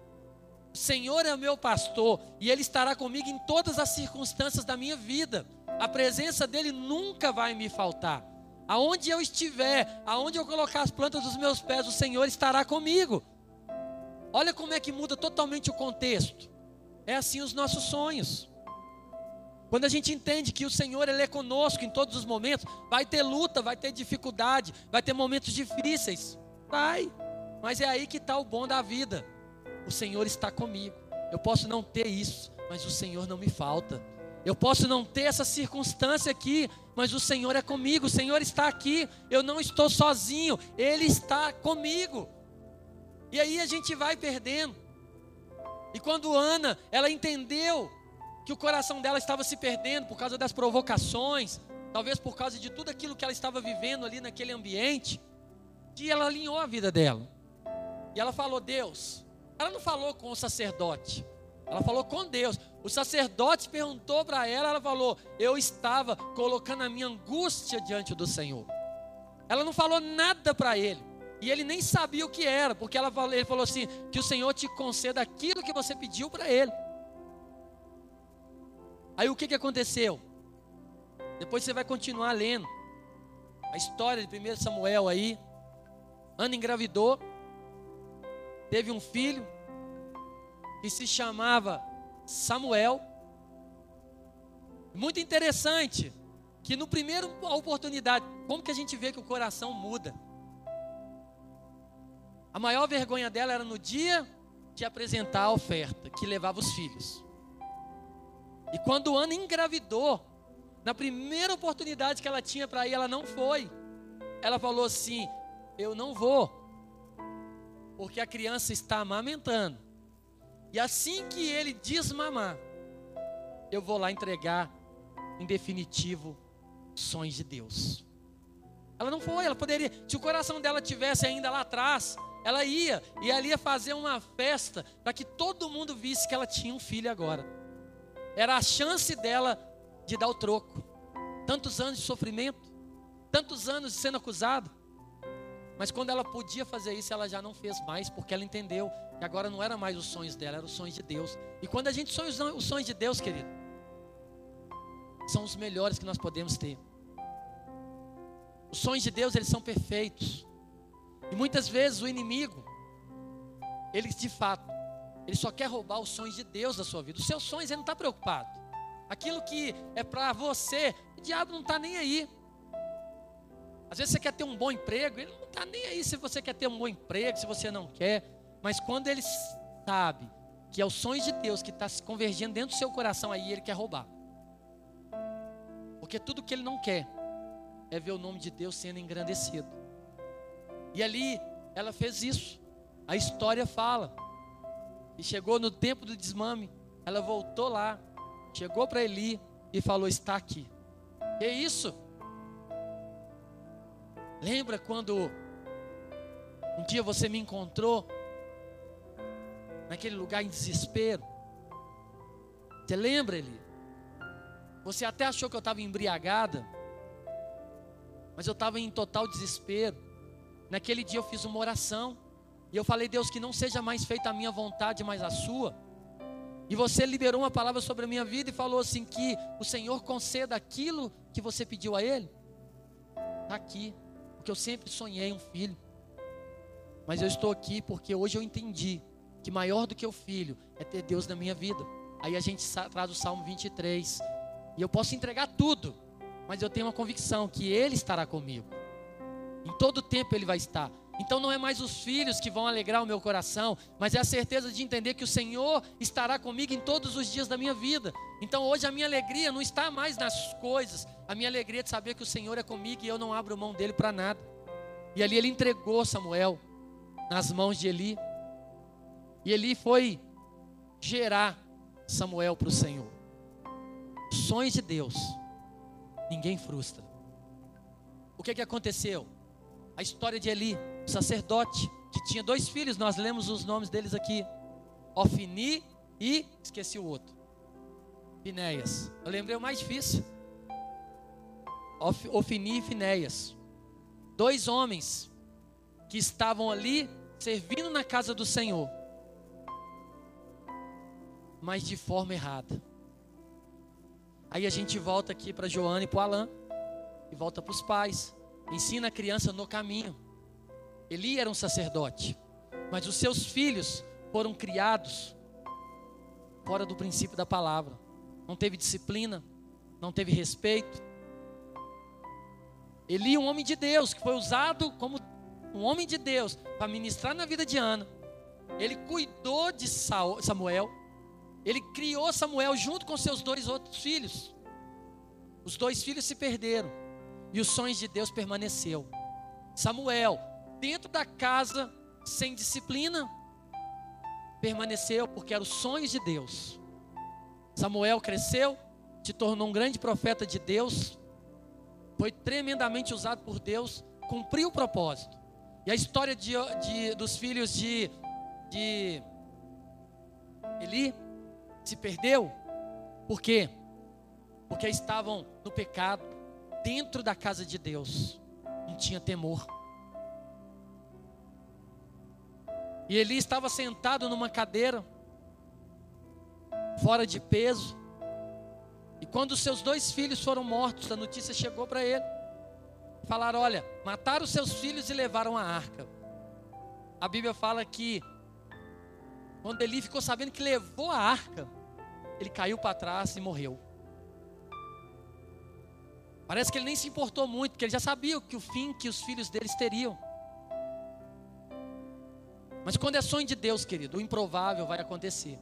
O Senhor é o meu pastor e Ele estará comigo em todas as circunstâncias da minha vida. A presença dEle nunca vai me faltar. Aonde eu estiver, aonde eu colocar as plantas dos meus pés, o Senhor estará comigo. Olha como é que muda totalmente o contexto. É assim os nossos sonhos. Quando a gente entende que o Senhor ele é conosco em todos os momentos, vai ter luta, vai ter dificuldade, vai ter momentos difíceis. Vai. Mas é aí que está o bom da vida. O Senhor está comigo. Eu posso não ter isso, mas o Senhor não me falta. Eu posso não ter essa circunstância aqui, mas o Senhor é comigo, o Senhor está aqui, eu não estou sozinho, Ele está comigo. E aí a gente vai perdendo. E quando Ana, ela entendeu que o coração dela estava se perdendo por causa das provocações, talvez por causa de tudo aquilo que ela estava vivendo ali naquele ambiente, que ela alinhou a vida dela. E ela falou: Deus, ela não falou com o sacerdote, ela falou com Deus. O sacerdote perguntou para ela, ela falou: Eu estava colocando a minha angústia diante do Senhor. Ela não falou nada para ele. E ele nem sabia o que era, porque ela falou, ele falou assim: Que o Senhor te conceda aquilo que você pediu para ele. Aí o que, que aconteceu? Depois você vai continuar lendo a história de 1 Samuel aí. Ana engravidou, teve um filho, que se chamava Samuel. Muito interessante que no primeiro oportunidade, como que a gente vê que o coração muda? A maior vergonha dela era no dia de apresentar a oferta, que levava os filhos. E quando Ana engravidou, na primeira oportunidade que ela tinha para ir, ela não foi. Ela falou assim: Eu não vou, porque a criança está amamentando. E assim que ele desmamar, eu vou lá entregar, em definitivo, sonhos de Deus. Ela não foi, ela poderia, se o coração dela tivesse ainda lá atrás, ela ia, e ela ia fazer uma festa para que todo mundo visse que ela tinha um filho agora. Era a chance dela de dar o troco. Tantos anos de sofrimento, tantos anos de sendo acusado. Mas quando ela podia fazer isso, ela já não fez mais, porque ela entendeu que agora não era mais os sonhos dela, eram os sonhos de Deus. E quando a gente sonha os sonhos de Deus, querido, são os melhores que nós podemos ter. Os sonhos de Deus, eles são perfeitos. E muitas vezes o inimigo, ele de fato, ele só quer roubar os sonhos de Deus da sua vida. Os seus sonhos, ele não está preocupado. Aquilo que é para você, o diabo não está nem aí. Às vezes você quer ter um bom emprego, ele não está nem aí se você quer ter um bom emprego, se você não quer. Mas quando ele sabe que é o sonho de Deus que está se convergindo dentro do seu coração, aí ele quer roubar. Porque tudo que ele não quer é ver o nome de Deus sendo engrandecido. E ali ela fez isso. A história fala. E chegou no tempo do desmame, ela voltou lá, chegou para Eli e falou: Está aqui. Que isso? Lembra quando um dia você me encontrou naquele lugar em desespero? Você lembra, Eli? Você até achou que eu estava embriagada, mas eu estava em total desespero. Naquele dia eu fiz uma oração. E eu falei, Deus, que não seja mais feita a minha vontade, mas a sua. E você liberou uma palavra sobre a minha vida e falou assim: que o Senhor conceda aquilo que você pediu a Ele. Está aqui, porque eu sempre sonhei um filho. Mas eu estou aqui porque hoje eu entendi que maior do que o filho é ter Deus na minha vida. Aí a gente traz o Salmo 23. E eu posso entregar tudo, mas eu tenho uma convicção que Ele estará comigo. Em todo tempo Ele vai estar. Então não é mais os filhos que vão alegrar o meu coração, mas é a certeza de entender que o Senhor estará comigo em todos os dias da minha vida. Então hoje a minha alegria não está mais nas coisas, a minha alegria é de saber que o Senhor é comigo e eu não abro mão dele para nada. E ali ele entregou Samuel nas mãos de Eli. E Eli foi gerar Samuel para o Senhor. Sonhos de Deus, ninguém frustra. O que, que aconteceu? A história de Eli sacerdote, que tinha dois filhos, nós lemos os nomes deles aqui: Ofni e esqueci o outro. Finéias. Eu lembrei o mais difícil. Of, Ofni e Finéias. Dois homens que estavam ali servindo na casa do Senhor, mas de forma errada. Aí a gente volta aqui para Joana e para Alain, e volta para os pais. Ensina a criança no caminho. Eli era um sacerdote, mas os seus filhos foram criados fora do princípio da palavra. Não teve disciplina, não teve respeito. Eli, um homem de Deus, que foi usado como um homem de Deus para ministrar na vida de Ana. Ele cuidou de Samuel. Ele criou Samuel junto com seus dois outros filhos. Os dois filhos se perderam e os sonhos de Deus permaneceu. Samuel dentro da casa, sem disciplina, permaneceu porque eram os sonhos de Deus. Samuel cresceu, se tornou um grande profeta de Deus, foi tremendamente usado por Deus, cumpriu o propósito. E a história de, de, dos filhos de, de Eli se perdeu, por quê? Porque estavam no pecado, dentro da casa de Deus, não tinha temor. E Eli estava sentado numa cadeira, fora de peso. E quando seus dois filhos foram mortos, a notícia chegou para ele. Falaram: Olha, mataram seus filhos e levaram a arca. A Bíblia fala que, quando Eli ficou sabendo que levou a arca, ele caiu para trás e morreu. Parece que ele nem se importou muito, porque ele já sabia que o fim que os filhos deles teriam. Mas quando é sonho de Deus, querido, o improvável vai acontecer.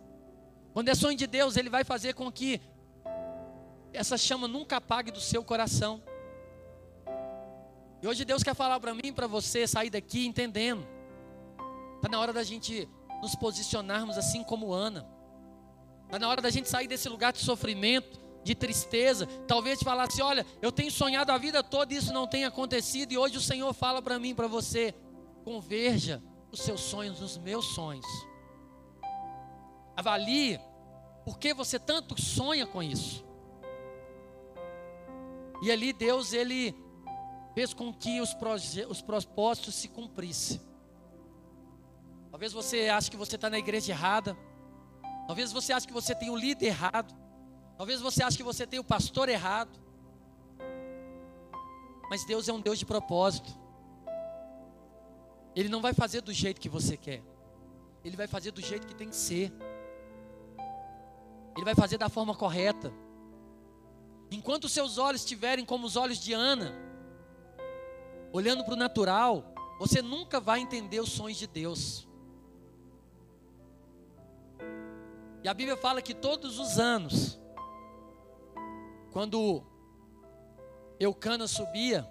Quando é sonho de Deus, Ele vai fazer com que essa chama nunca apague do seu coração. E hoje Deus quer falar para mim para você sair daqui entendendo. Está na hora da gente nos posicionarmos assim como Ana. Está na hora da gente sair desse lugar de sofrimento, de tristeza. Talvez falar assim: olha, eu tenho sonhado a vida toda e isso não tem acontecido. E hoje o Senhor fala para mim para você: converja os seus sonhos nos meus sonhos. Avalie por que você tanto sonha com isso. E ali Deus ele fez com que os, os propósitos se cumprissem. Talvez você ache que você está na igreja errada. Talvez você ache que você tem o líder errado. Talvez você ache que você tem o pastor errado. Mas Deus é um Deus de propósito. Ele não vai fazer do jeito que você quer. Ele vai fazer do jeito que tem que ser. Ele vai fazer da forma correta. Enquanto seus olhos estiverem como os olhos de Ana, olhando para o natural, você nunca vai entender os sonhos de Deus. E a Bíblia fala que todos os anos, quando Eucana subia,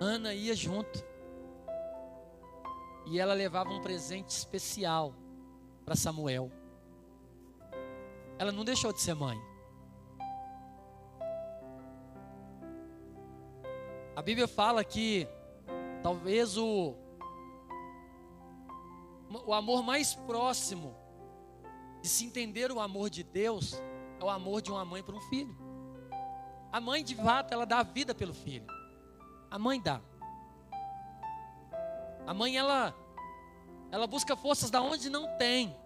Ana ia junto. E ela levava um presente especial para Samuel. Ela não deixou de ser mãe. A Bíblia fala que talvez o, o amor mais próximo de se entender o amor de Deus é o amor de uma mãe para um filho. A mãe, de fato, ela dá a vida pelo filho. A mãe dá. A mãe, ela, ela busca forças da onde não tem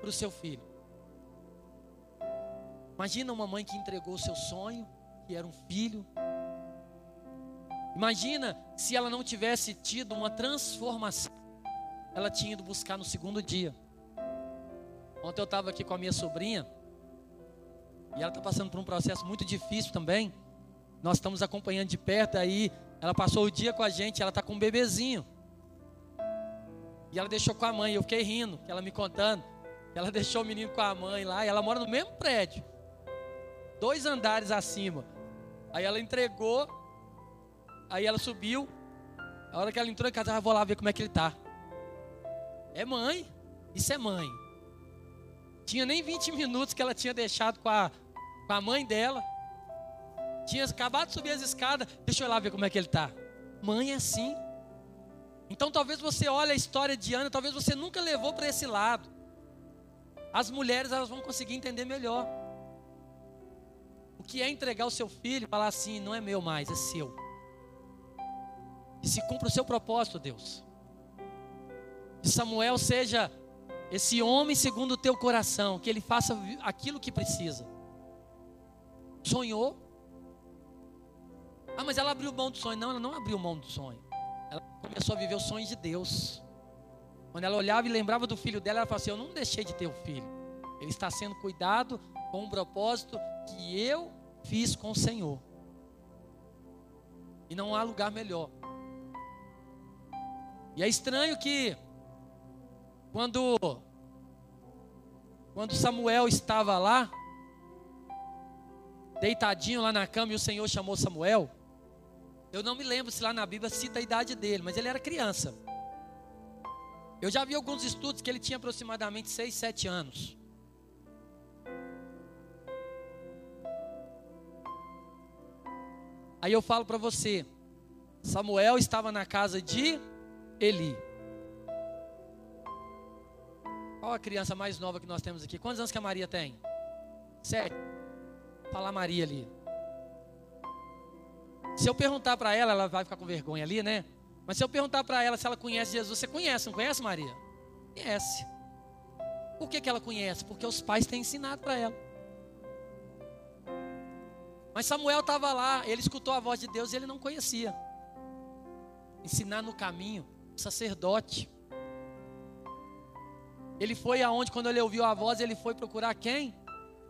para o seu filho. Imagina uma mãe que entregou o seu sonho, que era um filho. Imagina se ela não tivesse tido uma transformação. Ela tinha ido buscar no segundo dia. Ontem eu estava aqui com a minha sobrinha. E ela está passando por um processo muito difícil também. Nós estamos acompanhando de perto. Aí ela passou o dia com a gente. Ela está com um bebezinho. E ela deixou com a mãe. Eu fiquei rindo, ela me contando. Ela deixou o menino com a mãe lá. E ela mora no mesmo prédio dois andares acima. Aí ela entregou, aí ela subiu. A hora que ela entrou em casa, eu vou lá ver como é que ele tá. É mãe, isso é mãe. Tinha nem 20 minutos que ela tinha deixado com a, com a mãe dela. Tinha acabado de subir as escadas, deixa eu lá ver como é que ele tá. Mãe é assim. Então talvez você olhe a história de Ana, talvez você nunca levou para esse lado. As mulheres elas vão conseguir entender melhor. O que é entregar o seu filho e falar assim: não é meu mais, é seu. E se cumpra o seu propósito, Deus. Que Samuel seja esse homem segundo o teu coração, que ele faça aquilo que precisa. Sonhou? Ah, mas ela abriu mão do sonho. Não, ela não abriu mão do sonho. Ela começou a viver os sonhos de Deus. Quando ela olhava e lembrava do filho dela, ela falou assim: Eu não deixei de ter o filho. Ele está sendo cuidado com um propósito que eu fiz com o Senhor. E não há lugar melhor. E é estranho que quando quando Samuel estava lá, deitadinho lá na cama e o Senhor chamou Samuel, eu não me lembro se lá na Bíblia cita a idade dele, mas ele era criança. Eu já vi alguns estudos que ele tinha aproximadamente 6, 7 anos. Aí eu falo para você, Samuel estava na casa de Eli. Qual a criança mais nova que nós temos aqui? Quantos anos que a Maria tem? Sete. Fala Maria ali. Se eu perguntar para ela, ela vai ficar com vergonha ali, né? Mas se eu perguntar para ela se ela conhece Jesus, você conhece, não conhece Maria? Conhece. Por que, que ela conhece? Porque os pais têm ensinado para ela. Mas Samuel estava lá, ele escutou a voz de Deus e ele não conhecia. Ensinar no caminho, sacerdote. Ele foi aonde, quando ele ouviu a voz, ele foi procurar quem?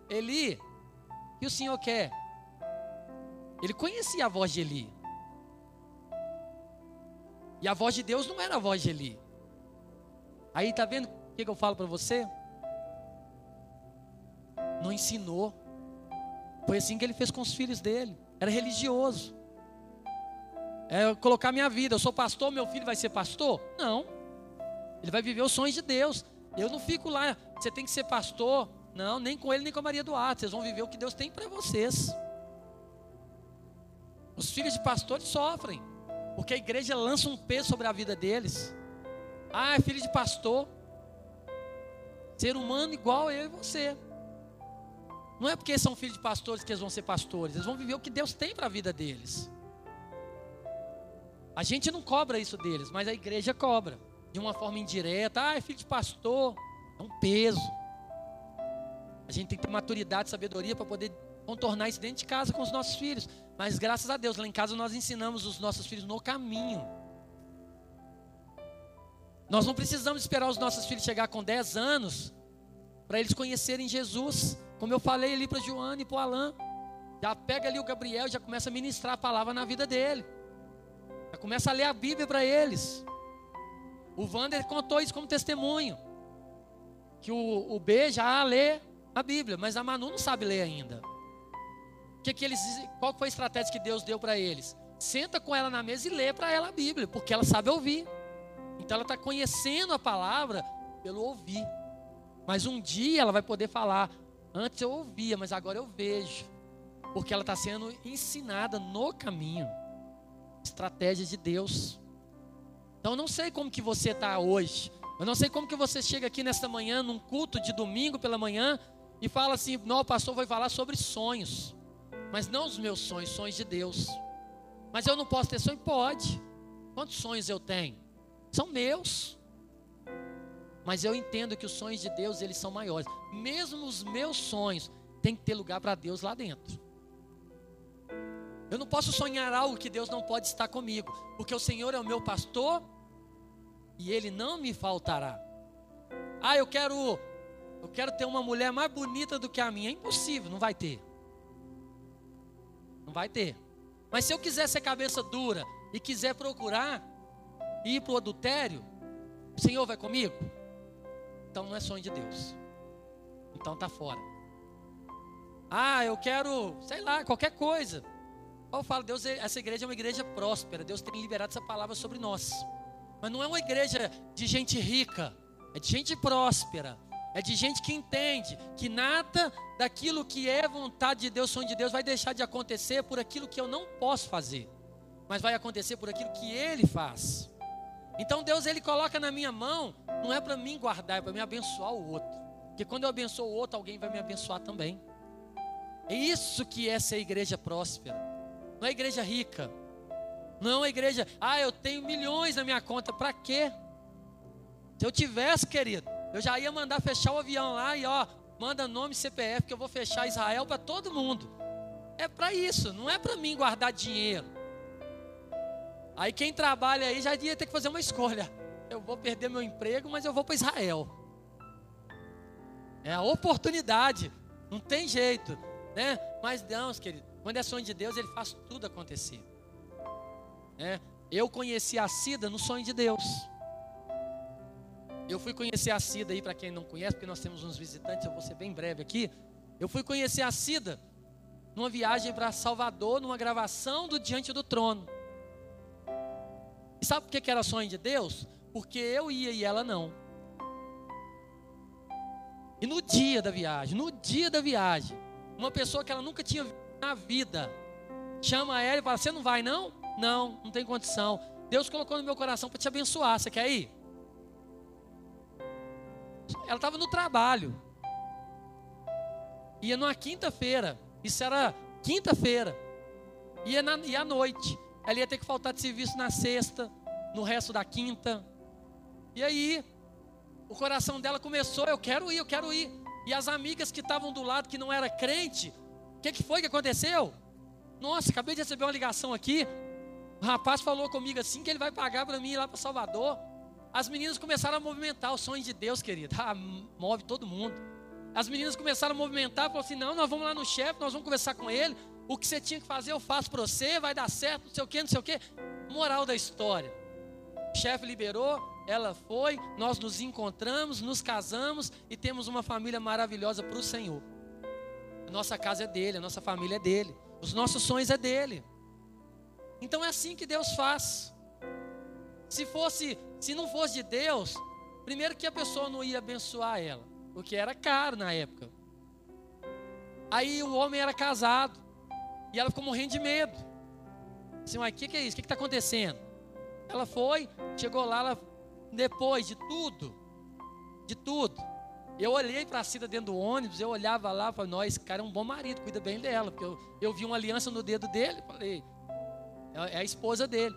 Eli. Que o senhor quer? Ele conhecia a voz de Eli. E a voz de Deus não era a voz de Eli. Aí tá vendo o que, que eu falo para você? Não ensinou. Foi assim que ele fez com os filhos dele. Era religioso. É colocar minha vida. Eu sou pastor, meu filho vai ser pastor? Não. Ele vai viver os sonhos de Deus. Eu não fico lá. Você tem que ser pastor. Não, nem com ele, nem com a Maria Duarte. Vocês vão viver o que Deus tem para vocês. Os filhos de pastores sofrem. Porque a igreja lança um peso sobre a vida deles. Ah, é filho de pastor. Ser humano igual eu e você. Não é porque são filhos de pastores que eles vão ser pastores, eles vão viver o que Deus tem para a vida deles. A gente não cobra isso deles, mas a igreja cobra. De uma forma indireta, ah, é filho de pastor, é um peso. A gente tem que ter maturidade, sabedoria para poder contornar isso dentro de casa com os nossos filhos. Mas graças a Deus, lá em casa nós ensinamos os nossos filhos no caminho. Nós não precisamos esperar os nossos filhos chegar com 10 anos para eles conhecerem Jesus. Como eu falei ali para Joana e para o Alain. Já pega ali o Gabriel, já começa a ministrar a palavra na vida dele. Começa a ler a Bíblia para eles. O Wander contou isso como testemunho. Que o, o B já lê a Bíblia, mas a Manu não sabe ler ainda. Que que eles, qual foi a estratégia que Deus deu para eles? Senta com ela na mesa e lê para ela a Bíblia, porque ela sabe ouvir. Então ela está conhecendo a palavra pelo ouvir. Mas um dia ela vai poder falar: Antes eu ouvia, mas agora eu vejo. Porque ela está sendo ensinada no caminho. Estratégia de Deus. Então eu não sei como que você está hoje. Eu não sei como que você chega aqui nesta manhã, num culto de domingo pela manhã, e fala assim: não, o pastor vai falar sobre sonhos. Mas não os meus sonhos, sonhos de Deus. Mas eu não posso ter sonho? Pode. Quantos sonhos eu tenho? São meus. Mas eu entendo que os sonhos de Deus, eles são maiores. Mesmo os meus sonhos, tem que ter lugar para Deus lá dentro. Eu não posso sonhar algo que Deus não pode estar comigo, porque o Senhor é o meu pastor e ele não me faltará. Ah, eu quero eu quero ter uma mulher mais bonita do que a minha, é impossível, não vai ter. Não vai ter. Mas se eu quiser ser cabeça dura e quiser procurar ir para o adultério, o Senhor vai comigo? Então não é sonho de Deus. Então tá fora. Ah, eu quero, sei lá, qualquer coisa. Eu falo, Deus, essa igreja é uma igreja próspera. Deus tem liberado essa palavra sobre nós. Mas não é uma igreja de gente rica, é de gente próspera. É de gente que entende que nada daquilo que é vontade de Deus, sonho de Deus, vai deixar de acontecer por aquilo que eu não posso fazer, mas vai acontecer por aquilo que Ele faz. Então Deus ele coloca na minha mão, não é para mim guardar, é para me abençoar o outro. Porque quando eu abençoo o outro, alguém vai me abençoar também. É isso que é ser igreja próspera. Não é igreja rica. Não é igreja, ah, eu tenho milhões na minha conta, para quê? Se eu tivesse, querido, eu já ia mandar fechar o avião lá e ó, manda nome CPF que eu vou fechar Israel para todo mundo. É para isso, não é para mim guardar dinheiro. Aí quem trabalha aí já ia ter que fazer uma escolha. Eu vou perder meu emprego, mas eu vou para Israel. É a oportunidade, não tem jeito, né? Mas Deus, querido, quando é sonho de Deus, Ele faz tudo acontecer. É, eu conheci a Cida no sonho de Deus. Eu fui conhecer a Cida aí, para quem não conhece, porque nós temos uns visitantes, eu vou ser bem breve aqui. Eu fui conhecer a Cida numa viagem para Salvador, numa gravação do Diante do Trono. E sabe por que era sonho de Deus? Porque eu ia e ela não. E no dia da viagem, no dia da viagem, uma pessoa que ela nunca tinha visto na vida, chama ela e fala: Você não vai não? Não, não tem condição. Deus colocou no meu coração para te abençoar. Você quer ir? Ela estava no trabalho. Ia numa quinta-feira. Isso era quinta-feira. Ia, na, ia à noite. Ela ia ter que faltar de serviço na sexta, no resto da quinta. E aí, o coração dela começou: eu quero ir, eu quero ir. E as amigas que estavam do lado, que não era crente, o que, que foi que aconteceu? Nossa, acabei de receber uma ligação aqui. O rapaz falou comigo assim que ele vai pagar para mim ir lá para Salvador. As meninas começaram a movimentar o sonho de Deus, querido. Ah, move todo mundo. As meninas começaram a movimentar, falaram assim: não, nós vamos lá no chefe, nós vamos conversar com ele. O que você tinha que fazer, eu faço para você, vai dar certo, não sei o que, não sei o que. Moral da história. O chefe liberou, ela foi, nós nos encontramos, nos casamos e temos uma família maravilhosa para o Senhor. Nossa casa é dele, a nossa família é dele, os nossos sonhos é dele. Então é assim que Deus faz. Se fosse, se não fosse de Deus, primeiro que a pessoa não ia abençoar ela, porque era caro na época. Aí o homem era casado e ela ficou morrendo de medo. Assim, mas o que, que é isso? O que está acontecendo? Ela foi, chegou lá, ela, depois de tudo, de tudo. Eu olhei para a Cida dentro do ônibus, eu olhava lá, falei, nós, esse cara é um bom marido, cuida bem dela, porque eu, eu vi uma aliança no dedo dele, falei, é, é a esposa dele.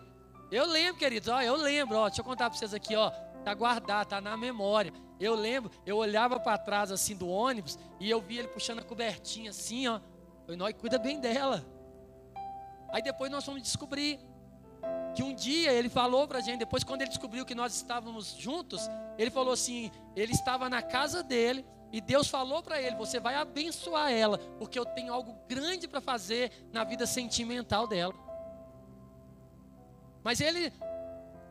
Eu lembro, queridos, ó, eu lembro, ó, deixa eu contar para vocês aqui, ó, tá guardado, tá na memória. Eu lembro, eu olhava para trás assim do ônibus e eu via ele puxando a cobertinha assim, ó. Eu nós cuida bem dela. Aí depois nós fomos descobrir que um dia ele falou para a gente, depois quando ele descobriu que nós estávamos juntos, ele falou assim, ele estava na casa dele e Deus falou para ele: Você vai abençoar ela, porque eu tenho algo grande para fazer na vida sentimental dela. Mas ele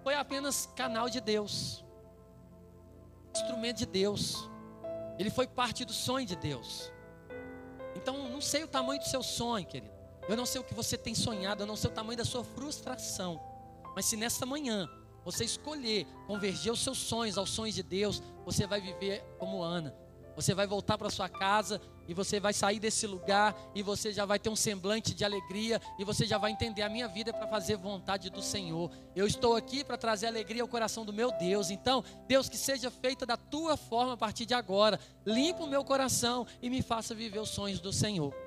foi apenas canal de Deus, instrumento de Deus. Ele foi parte do sonho de Deus. Então, não sei o tamanho do seu sonho, querido. Eu não sei o que você tem sonhado, eu não sei o tamanho da sua frustração. Mas se nesta manhã você escolher converger os seus sonhos aos sonhos de Deus, você vai viver como Ana. Você vai voltar para sua casa e você vai sair desse lugar e você já vai ter um semblante de alegria e você já vai entender a minha vida é para fazer vontade do Senhor. Eu estou aqui para trazer alegria ao coração do meu Deus. Então, Deus, que seja feita da tua forma a partir de agora. Limpa o meu coração e me faça viver os sonhos do Senhor.